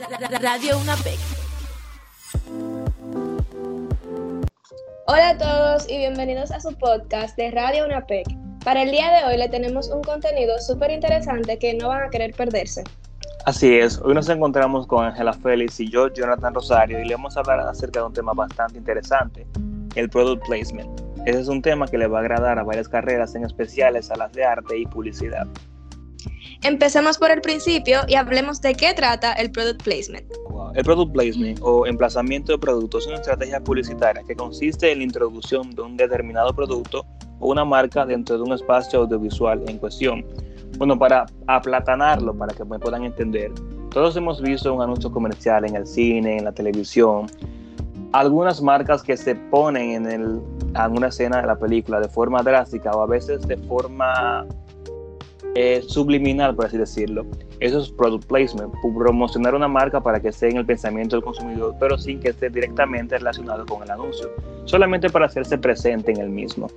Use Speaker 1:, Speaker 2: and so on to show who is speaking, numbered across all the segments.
Speaker 1: Radio UNAPEC.
Speaker 2: Hola a todos y bienvenidos a su podcast de Radio UNAPEC. Para el día de hoy le tenemos un contenido súper interesante que no van a querer perderse.
Speaker 3: Así es, hoy nos encontramos con Ángela Félix y yo, Jonathan Rosario, y le vamos a hablar acerca de un tema bastante interesante, el Product Placement. Ese es un tema que le va a agradar a varias carreras, en especiales a las de arte y publicidad.
Speaker 2: Empecemos por el principio y hablemos de qué trata el Product Placement.
Speaker 3: El Product Placement o emplazamiento de productos es una estrategia publicitaria que consiste en la introducción de un determinado producto o una marca dentro de un espacio audiovisual en cuestión. Bueno, para aplatanarlo, para que me puedan entender, todos hemos visto un anuncio comercial en el cine, en la televisión, algunas marcas que se ponen en, el, en una escena de la película de forma drástica o a veces de forma eh, subliminal, por así decirlo. Eso es product placement, promocionar una marca para que esté en el pensamiento del consumidor, pero sin que esté directamente relacionado con el anuncio, solamente para hacerse presente en el mismo.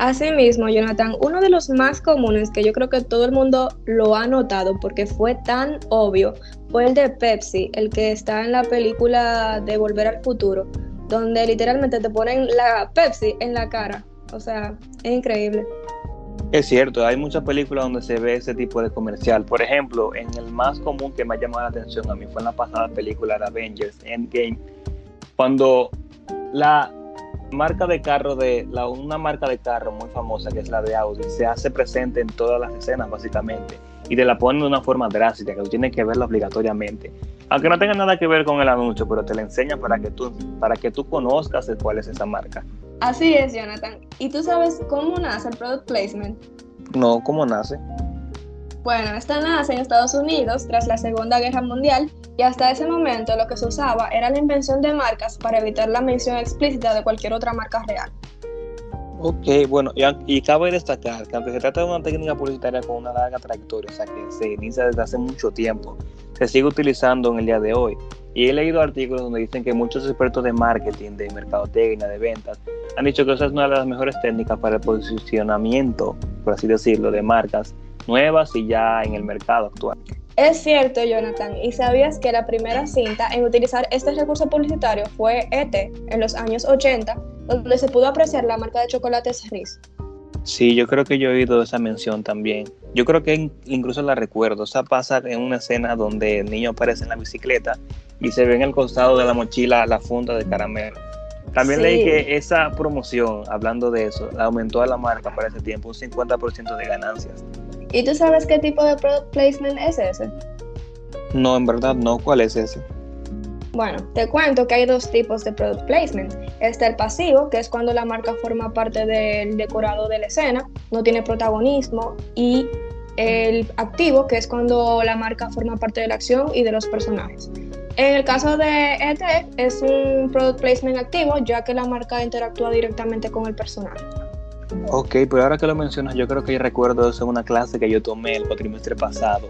Speaker 2: Asimismo, Jonathan, uno de los más comunes que yo creo que todo el mundo lo ha notado porque fue tan obvio fue el de Pepsi, el que está en la película de Volver al Futuro, donde literalmente te ponen la Pepsi en la cara. O sea, es increíble.
Speaker 3: Es cierto, hay muchas películas donde se ve ese tipo de comercial. Por ejemplo, en el más común que me ha llamado la atención a mí fue en la pasada película de Avengers Endgame, cuando la marca de carro de la, una marca de carro muy famosa que es la de Audi se hace presente en todas las escenas básicamente y te la ponen de una forma drástica que tú tienes que verla obligatoriamente aunque no tenga nada que ver con el anuncio pero te la enseñan para que tú para que tú conozcas cuál es esa marca
Speaker 2: Así es, Jonathan. ¿Y tú sabes cómo nace el product placement?
Speaker 3: No, ¿cómo nace?
Speaker 2: Bueno, esta nace en Estados Unidos tras la Segunda Guerra Mundial y hasta ese momento lo que se usaba era la invención de marcas para evitar la mención explícita de cualquier otra marca real.
Speaker 3: Ok, bueno, y, y cabe destacar que aunque se trata de una técnica publicitaria con una larga trayectoria, o sea que se inicia desde hace mucho tiempo, se sigue utilizando en el día de hoy. Y he leído artículos donde dicen que muchos expertos de marketing, de mercadotecnia, de ventas, han dicho que esa es una de las mejores técnicas para el posicionamiento, por así decirlo, de marcas nuevas y ya en el mercado actual.
Speaker 2: Es cierto, Jonathan, y sabías que la primera cinta en utilizar este recurso publicitario fue ET en los años 80, donde se pudo apreciar la marca de chocolates Riz.
Speaker 3: Sí, yo creo que yo he oído esa mención también. Yo creo que incluso la recuerdo. O sea, pasa en una escena donde el niño aparece en la bicicleta y se ve en el costado de la mochila la funda de caramelo. También leí que esa promoción, hablando de eso, aumentó a la marca para ese tiempo un 50% de ganancias.
Speaker 2: ¿Y tú sabes qué tipo de product placement es ese?
Speaker 3: No, en verdad no. ¿Cuál es ese?
Speaker 2: Bueno, te cuento que hay dos tipos de product placement. Está el pasivo, que es cuando la marca forma parte del decorado de la escena, no tiene protagonismo, y el activo, que es cuando la marca forma parte de la acción y de los personajes. En el caso de ETF es un product placement activo, ya que la marca interactúa directamente con el personaje.
Speaker 3: Ok, pero ahora que lo mencionas, yo creo que yo recuerdo eso en una clase que yo tomé el cuatrimestre pasado,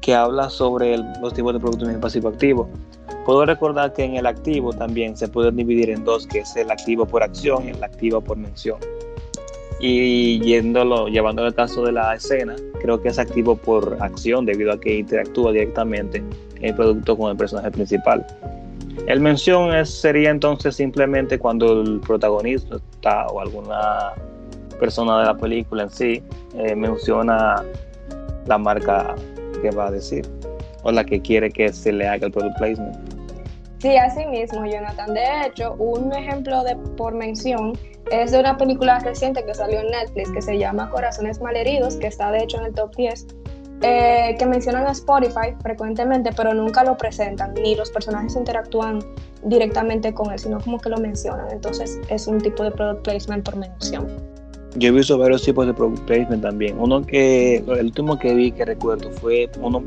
Speaker 3: que habla sobre los tipos de producto pasivo activo. Puedo recordar que en el activo también se puede dividir en dos, que es el activo por acción y el activo por mención. Y yéndolo, llevándolo al caso de la escena, creo que es activo por acción debido a que interactúa directamente el producto con el personaje principal. El mención es, sería entonces simplemente cuando el protagonista o alguna persona de la película en sí eh, menciona la marca que va a decir o la que quiere que se le haga el product placement.
Speaker 2: Sí, así mismo, Jonathan. De hecho, un ejemplo de por mención es de una película reciente que salió en Netflix que se llama Corazones Malheridos, que está de hecho en el top 10, eh, que mencionan a Spotify frecuentemente, pero nunca lo presentan, ni los personajes interactúan directamente con él, sino como que lo mencionan. Entonces es un tipo de product placement por mención.
Speaker 3: Yo he visto varios tipos de product placement también. Uno que, el último que vi que recuerdo fue uno,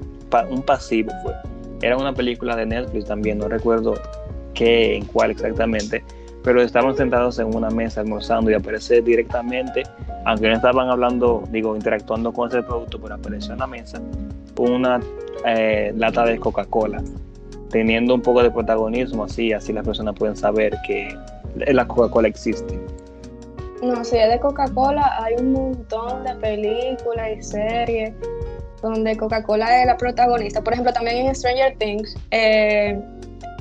Speaker 3: un pasivo, fue. Era una película de Netflix también, no recuerdo qué, en cuál exactamente, pero estaban sentados en una mesa almorzando y aparece directamente, aunque no estaban hablando, digo, interactuando con ese producto, pero apareció en la mesa una eh, lata de Coca-Cola, teniendo un poco de protagonismo, así, así las personas pueden saber que la Coca-Cola existe.
Speaker 2: No, si es de Coca-Cola, hay un montón de películas y series donde Coca-Cola es la protagonista. Por ejemplo, también en Stranger Things, eh,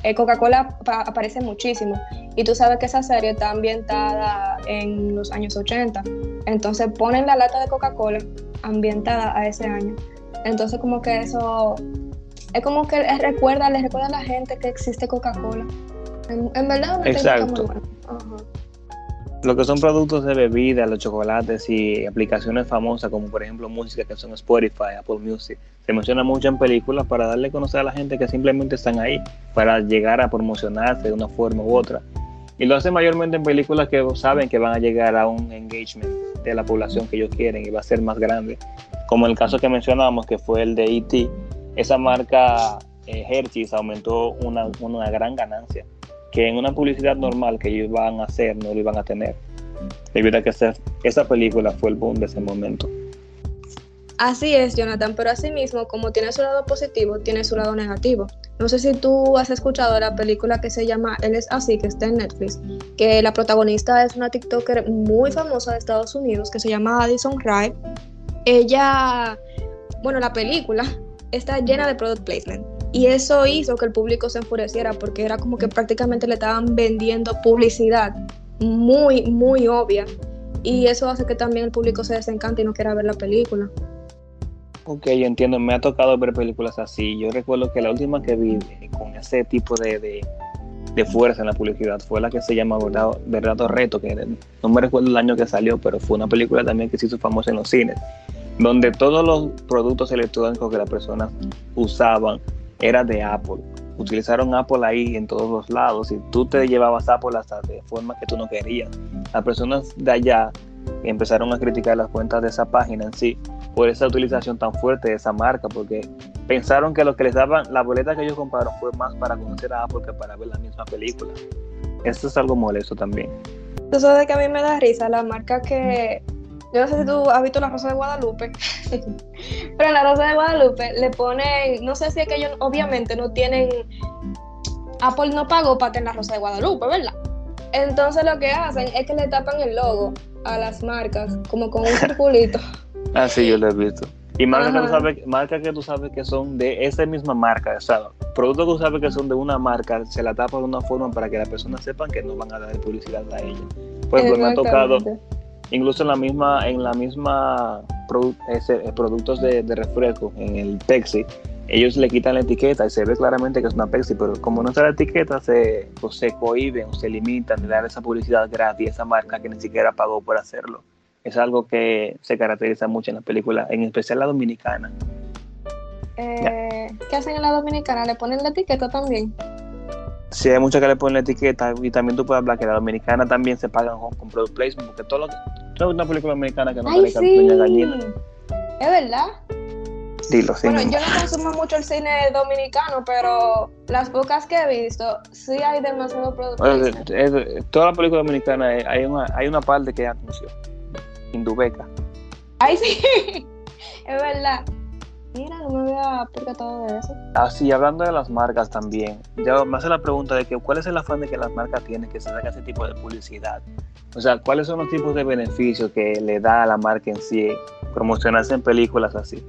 Speaker 2: eh, Coca-Cola aparece muchísimo. Y tú sabes que esa serie está ambientada en los años 80. Entonces ponen la lata de Coca-Cola ambientada a ese año. Entonces como que eso es como que recuerda, le recuerda a la gente que existe Coca-Cola. En, verdad, una
Speaker 3: Exacto. Lo que son productos de bebida, los chocolates y aplicaciones famosas como por ejemplo música que son Spotify, Apple Music, se menciona mucho en películas para darle a conocer a la gente que simplemente están ahí para llegar a promocionarse de una forma u otra. Y lo hacen mayormente en películas que saben que van a llegar a un engagement de la población que ellos quieren y va a ser más grande. Como el caso que mencionamos, que fue el de E.T., esa marca eh, Hershey's aumentó una, una gran ganancia que en una publicidad normal que ellos van a hacer no lo iban a tener. Debido a que esa, película fue el boom de ese momento.
Speaker 2: Así es, Jonathan, pero asimismo, como tiene su lado positivo, tiene su lado negativo. No sé si tú has escuchado la película que se llama Él es así, que está en Netflix, que la protagonista es una TikToker muy famosa de Estados Unidos que se llama Addison Rae. Ella, bueno, la película está llena de product placement. Y eso hizo que el público se enfureciera porque era como que prácticamente le estaban vendiendo publicidad muy, muy obvia. Y eso hace que también el público se desencante y no quiera ver la película.
Speaker 3: Ok, yo entiendo, me ha tocado ver películas así. Yo recuerdo que la última que vi con ese tipo de, de, fuerza en la publicidad fue la que se llama Verdad, Verdad o Reto, que no me recuerdo el año que salió, pero fue una película también que se hizo famosa en los cines donde todos los productos electrónicos que las personas usaban eran de Apple. Utilizaron Apple ahí en todos los lados y tú te llevabas Apple hasta de forma que tú no querías. Las personas de allá empezaron a criticar las cuentas de esa página en sí por esa utilización tan fuerte de esa marca, porque pensaron que lo que les daban, la boleta que ellos compraron fue más para conocer a Apple que para ver la misma película. Esto es algo molesto también.
Speaker 2: Tú sabes que a mí me da risa la marca que yo no sé si tú has visto La Rosa de Guadalupe, pero en La Rosa de Guadalupe le ponen, no sé si es que ellos obviamente no tienen, Apple no pagó para tener La Rosa de Guadalupe, ¿verdad? Entonces lo que hacen es que le tapan el logo a las marcas, como con un circulito.
Speaker 3: ah, sí, yo lo he visto. Y marcas que, tú sabes, marcas que tú sabes que son de esa misma marca, o sea, productos que tú sabes que son de una marca, se la tapan de una forma para que las personas sepan que no van a dar publicidad a ella. Pues, pues me ha tocado incluso en la misma, en la misma eh, productos de, refresco, en el Pepsi, ellos le quitan la etiqueta y se ve claramente que es una Pepsi, pero como no está la etiqueta, se, pues, se cohiben o se limitan de dar esa publicidad gratis a esa marca que ni siquiera pagó por hacerlo. Es algo que se caracteriza mucho en la película, en especial la dominicana.
Speaker 2: Eh, ¿Qué hacen en la dominicana? ¿Le ponen la etiqueta también?
Speaker 3: Sí, hay muchas que le ponen la etiqueta y también tú puedes hablar que la dominicana también se pagan con, product placement, porque todo lo que... una película dominicana que no
Speaker 2: Ay, sí. gallina. ¿Es verdad?
Speaker 3: Dilo, sí.
Speaker 2: Bueno, yo no consumo mucho el cine dominicano, pero las pocas que he visto, sí hay demasiado product placement.
Speaker 3: toda la película dominicana hay una, hay una parte que es anuncio. Indubeca.
Speaker 2: Ay, sí. es verdad. Mira, no me había percatado de eso.
Speaker 3: Así, ah, hablando de las marcas también, ya me hace la pregunta de que cuál es el afán de que las marcas tienen que se haga ese tipo de publicidad. O sea, ¿cuáles son los tipos de beneficios que le da a la marca en sí promocionarse en películas así?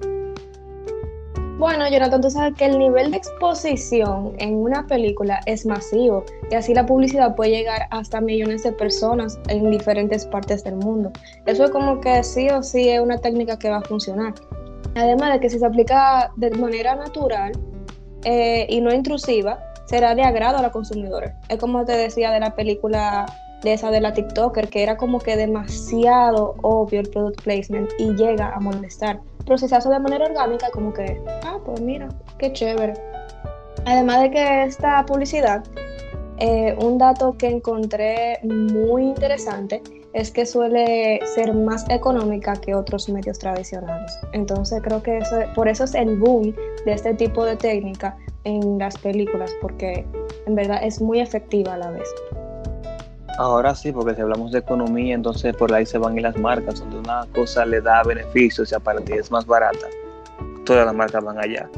Speaker 2: Bueno, Jonathan, tú sabes que el nivel de exposición en una película es masivo y así la publicidad puede llegar hasta millones de personas en diferentes partes del mundo. Eso es como que sí o sí es una técnica que va a funcionar. Además de que si se aplica de manera natural eh, y no intrusiva, será de agrado a los consumidores. Es como te decía de la película de esa de la TikToker, que era como que demasiado obvio el product placement y llega a molestar. Pero si se hace de manera orgánica, como que, ah, pues mira, qué chévere. Además de que esta publicidad, eh, un dato que encontré muy interesante es que suele ser más económica que otros medios tradicionales. Entonces creo que por eso es el boom de este tipo de técnica en las películas, porque en verdad es muy efectiva a la vez.
Speaker 3: Ahora sí, porque si hablamos de economía, entonces por ahí se van y las marcas, donde una cosa le da beneficios y para ti es más barata, todas las marcas van allá.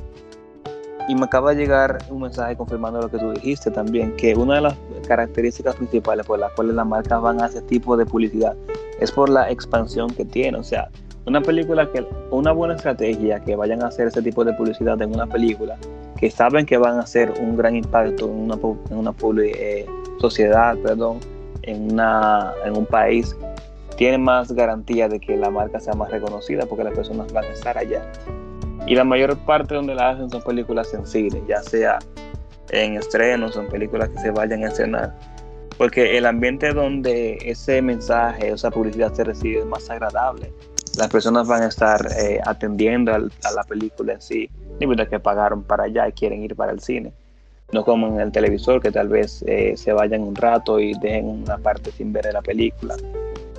Speaker 3: Y me acaba de llegar un mensaje confirmando lo que tú dijiste también, que una de las características principales por las cuales las marcas van a ese tipo de publicidad es por la expansión que tiene. O sea, una película que, una buena estrategia que vayan a hacer ese tipo de publicidad en una película, que saben que van a hacer un gran impacto en una, en una eh, sociedad, perdón, en, una, en un país, tiene más garantía de que la marca sea más reconocida porque las personas van a estar allá. Y la mayor parte donde la hacen son películas sensibles, ya sea en estrenos o en películas que se vayan a escenar. Porque el ambiente donde ese mensaje, esa publicidad se recibe es más agradable. Las personas van a estar eh, atendiendo a la película en sí, ni que pagaron para allá y quieren ir para el cine. No como en el televisor, que tal vez eh, se vayan un rato y dejen una parte sin ver la película.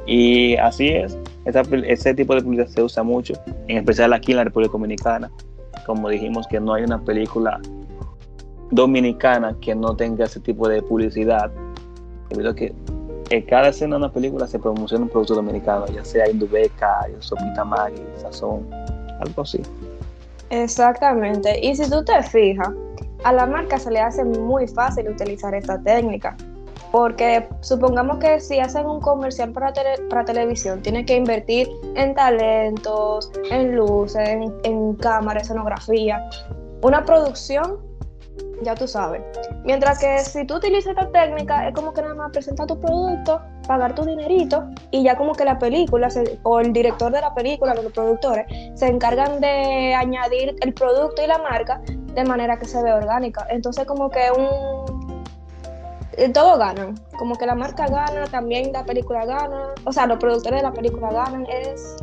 Speaker 3: Y así es, ese tipo de publicidad se usa mucho, en especial aquí en la República Dominicana. Como dijimos que no hay una película dominicana que no tenga ese tipo de publicidad, debido a que en cada escena de una película se promociona un producto dominicano, ya sea Indubeca, Sopita Maggi, Sazón, algo así.
Speaker 2: Exactamente, y si tú te fijas, a la marca se le hace muy fácil utilizar esta técnica, porque supongamos que si hacen un comercial para, para televisión, tienen que invertir en talentos, en luces, en, en cámara, escenografía. Una producción ya tú sabes. Mientras que si tú utilizas esta técnica, es como que nada más presentar tu producto, pagar tu dinerito y ya como que la película o el director de la película, los productores, se encargan de añadir el producto y la marca de manera que se ve orgánica. Entonces como que un... Eh, todo ganan, como que la marca gana, también la película gana, o sea, los productores de la película ganan, es...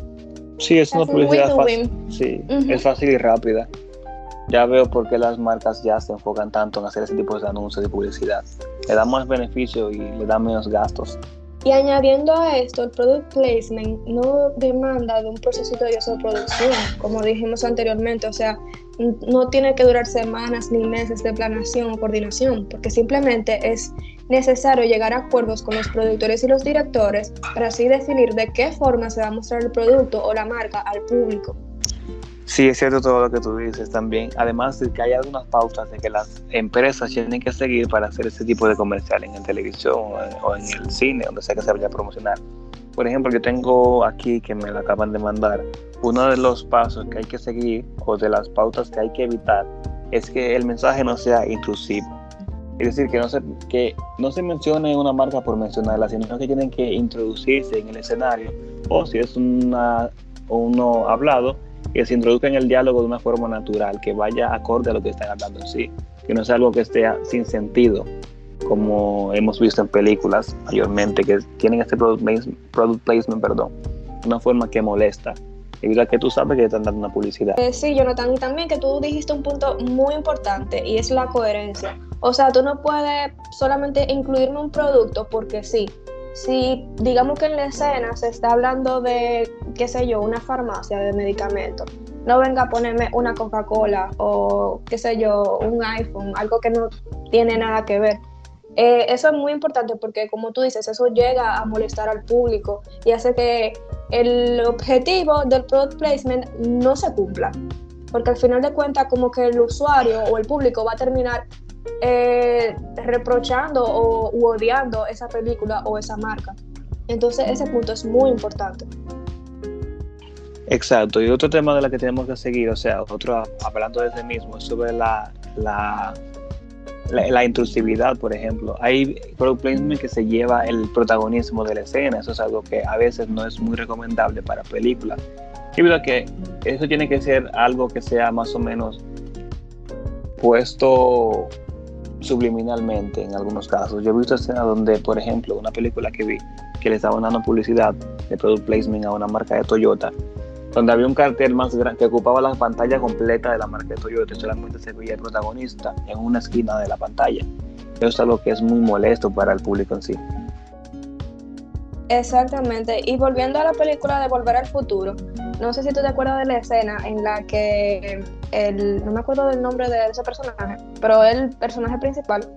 Speaker 3: Sí, es una publicidad fácil. Sí, es fácil y rápida ya veo por qué las marcas ya se enfocan tanto en hacer ese tipo de anuncios de publicidad. Le da más beneficio y le da menos gastos.
Speaker 2: Y añadiendo a esto, el product placement no demanda de un proceso tedioso de producción, como dijimos anteriormente, o sea, no tiene que durar semanas ni meses de planeación o coordinación, porque simplemente es necesario llegar a acuerdos con los productores y los directores para así definir de qué forma se va a mostrar el producto o la marca al público.
Speaker 3: Sí, es cierto todo lo que tú dices también. Además de que hay algunas pautas de que las empresas tienen que seguir para hacer ese tipo de comercial en televisión o en el cine, donde sea que se vaya a promocionar. Por ejemplo, yo tengo aquí que me lo acaban de mandar. Uno de los pasos que hay que seguir o de las pautas que hay que evitar es que el mensaje no sea intrusivo. Es decir, que no se, que no se mencione una marca por mencionarla, sino que tienen que introducirse en el escenario o si es una, uno hablado, que se introduzca en el diálogo de una forma natural, que vaya acorde a lo que están hablando en sí, que no sea algo que esté sin sentido, como hemos visto en películas mayormente, que tienen este product, placement, perdón, una forma que molesta. Debido a que tú sabes que están dando una publicidad.
Speaker 2: Eh, sí, Jonathan, también que tú dijiste un punto muy importante y es la coherencia. O sea, tú no puedes solamente incluirme un producto porque sí, si digamos que en la escena se está hablando de, qué sé yo, una farmacia de medicamentos, no venga a ponerme una Coca-Cola o, qué sé yo, un iPhone, algo que no tiene nada que ver. Eh, eso es muy importante porque, como tú dices, eso llega a molestar al público y hace que el objetivo del product placement no se cumpla. Porque al final de cuentas, como que el usuario o el público va a terminar eh, reprochando o odiando esa película o esa marca. Entonces ese punto es muy importante.
Speaker 3: Exacto, y otro tema de la que tenemos que seguir, o sea, otro hablando de ese mismo, es sobre la, la, la, intrusividad, por ejemplo. Hay product placement que se lleva el protagonismo de la escena, eso es algo que a veces no es muy recomendable para películas. Y verdad que eso tiene que ser algo que sea más o menos puesto subliminalmente en algunos casos. Yo he visto escenas donde, por ejemplo, una película que vi que le estaban dando publicidad de product placement a una marca de Toyota, donde había un cartel más grande que ocupaba la pantalla completa de la marca de Toyota y solamente se veía el protagonista en una esquina de la pantalla. Eso es algo que es muy molesto para el público en sí.
Speaker 2: Exactamente. Y volviendo a la película de Volver al Futuro, no sé si tú te acuerdas de la escena en la que el, no me acuerdo del nombre de ese personaje, pero el personaje principal,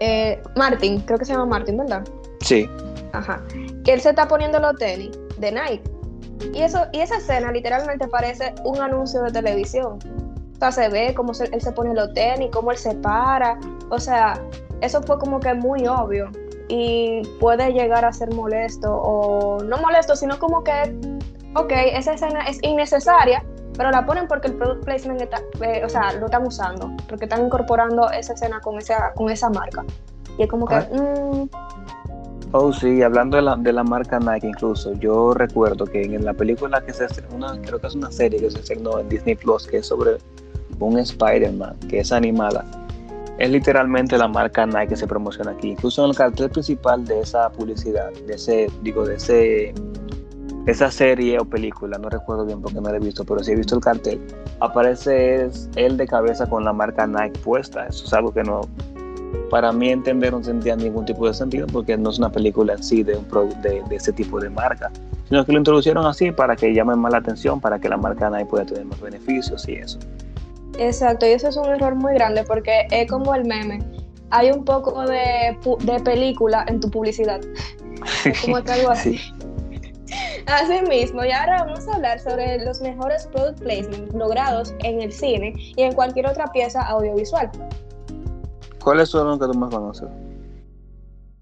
Speaker 2: eh, Martin, creo que se llama Martin, ¿verdad?
Speaker 3: Sí.
Speaker 2: Ajá. Que él se está poniendo los tenis de Nike. Y, eso, y esa escena literalmente parece un anuncio de televisión. O sea, se ve cómo él se pone los tenis, cómo él se para. O sea, eso fue como que muy obvio y puede llegar a ser molesto o no molesto, sino como que ok, esa escena es innecesaria, pero la ponen porque el product placement está, eh, o sea, lo están usando, porque están incorporando esa escena con esa, con esa marca. Y es como que... Mm,
Speaker 3: Oh, sí, hablando de la, de la marca Nike incluso, yo recuerdo que en la película que se estrenó, una, creo que es una serie que se estrenó en Disney Plus, que es sobre un Spider-Man, que es animada, es literalmente la marca Nike que se promociona aquí. Incluso en el cartel principal de esa publicidad, de ese, digo, de ese, esa serie o película, no recuerdo bien porque no la he visto, pero sí he visto el cartel, aparece él de cabeza con la marca Nike puesta. Eso es algo que no, para mí entender no sentía ningún tipo de sentido porque no es una película en sí de, un pro- de, de ese tipo de marca, sino que lo introducieron así para que llame más la atención, para que la marca Nike pueda tener más beneficios y eso.
Speaker 2: Exacto, y eso es un error muy grande porque es como el meme. Hay un poco de, de película en tu publicidad. Es como que algo así.
Speaker 3: Sí.
Speaker 2: Así mismo, y ahora vamos a hablar sobre los mejores product placements logrados en el cine y en cualquier otra pieza audiovisual.
Speaker 3: ¿Cuáles son los que tú más conoces?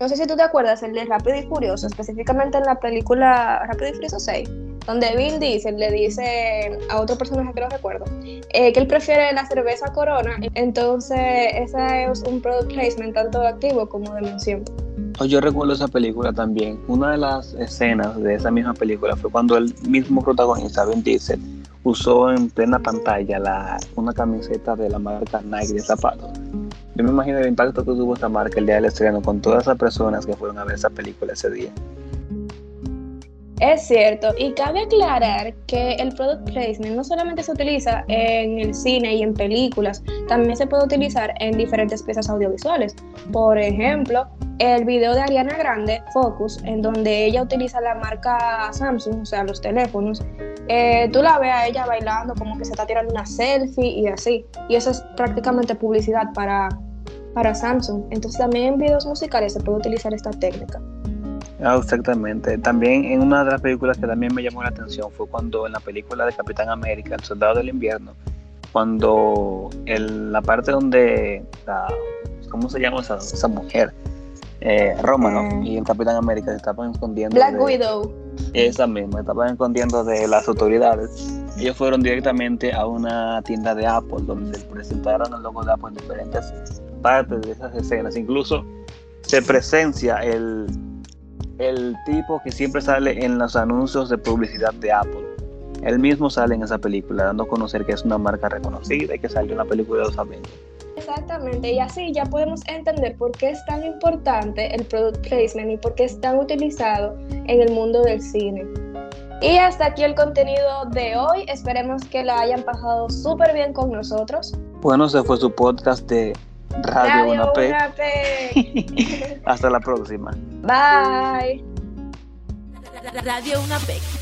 Speaker 2: No sé si tú te acuerdas el de Rápido y Furioso, específicamente en la película Rápido y Furioso 6, donde Vin Diesel le dice a otro personaje que no recuerdo eh, que él prefiere la cerveza Corona, entonces ese es un product placement tanto activo como de mención.
Speaker 3: Oh, yo recuerdo esa película también. Una de las escenas de esa misma película fue cuando el mismo protagonista, Vin Diesel, usó en plena pantalla la, una camiseta de la marca Nike de zapatos. Yo me imagino el impacto que tuvo esta marca el día del estreno con todas esas personas que fueron a ver esa película ese día.
Speaker 2: Es cierto, y cabe aclarar que el product placement no solamente se utiliza en el cine y en películas, también se puede utilizar en diferentes piezas audiovisuales. Por ejemplo, el video de Ariana Grande, Focus, en donde ella utiliza la marca Samsung, o sea, los teléfonos, eh, tú la ves a ella bailando como que se está tirando una selfie y así. Y eso es prácticamente publicidad para, para Samsung. Entonces también en videos musicales se puede utilizar esta técnica.
Speaker 3: Ah, exactamente. También en una de las películas que también me llamó la atención fue cuando en la película de Capitán América, El Soldado del Invierno, cuando el- la parte donde, la- ¿cómo se llama esa, esa mujer? Eh, Romanoff
Speaker 2: Mm.
Speaker 3: y el Capitán América se estaban escondiendo.
Speaker 2: Black
Speaker 3: de-
Speaker 2: Widow.
Speaker 3: Esa misma, estaban escondiendo de las autoridades. Ellos fueron directamente a una tienda de Apple donde se presentaron el logo de Apple en diferentes partes de esas escenas. Incluso se presencia el, el tipo que siempre sale en los anuncios de publicidad de Apple. Él mismo sale en esa película, dando a conocer que es una marca reconocida y que salió en la película de los Avengers.
Speaker 2: Exactamente, y así ya podemos entender por qué es tan importante el product placement y por qué es tan utilizado en el mundo del cine. Y hasta aquí el contenido de hoy. Esperemos que la hayan pasado súper bien con nosotros.
Speaker 3: Bueno, se fue su podcast de Radio,
Speaker 2: Radio
Speaker 3: 1P.
Speaker 2: Una P.
Speaker 3: Hasta la próxima.
Speaker 2: Bye.
Speaker 1: Radio Una P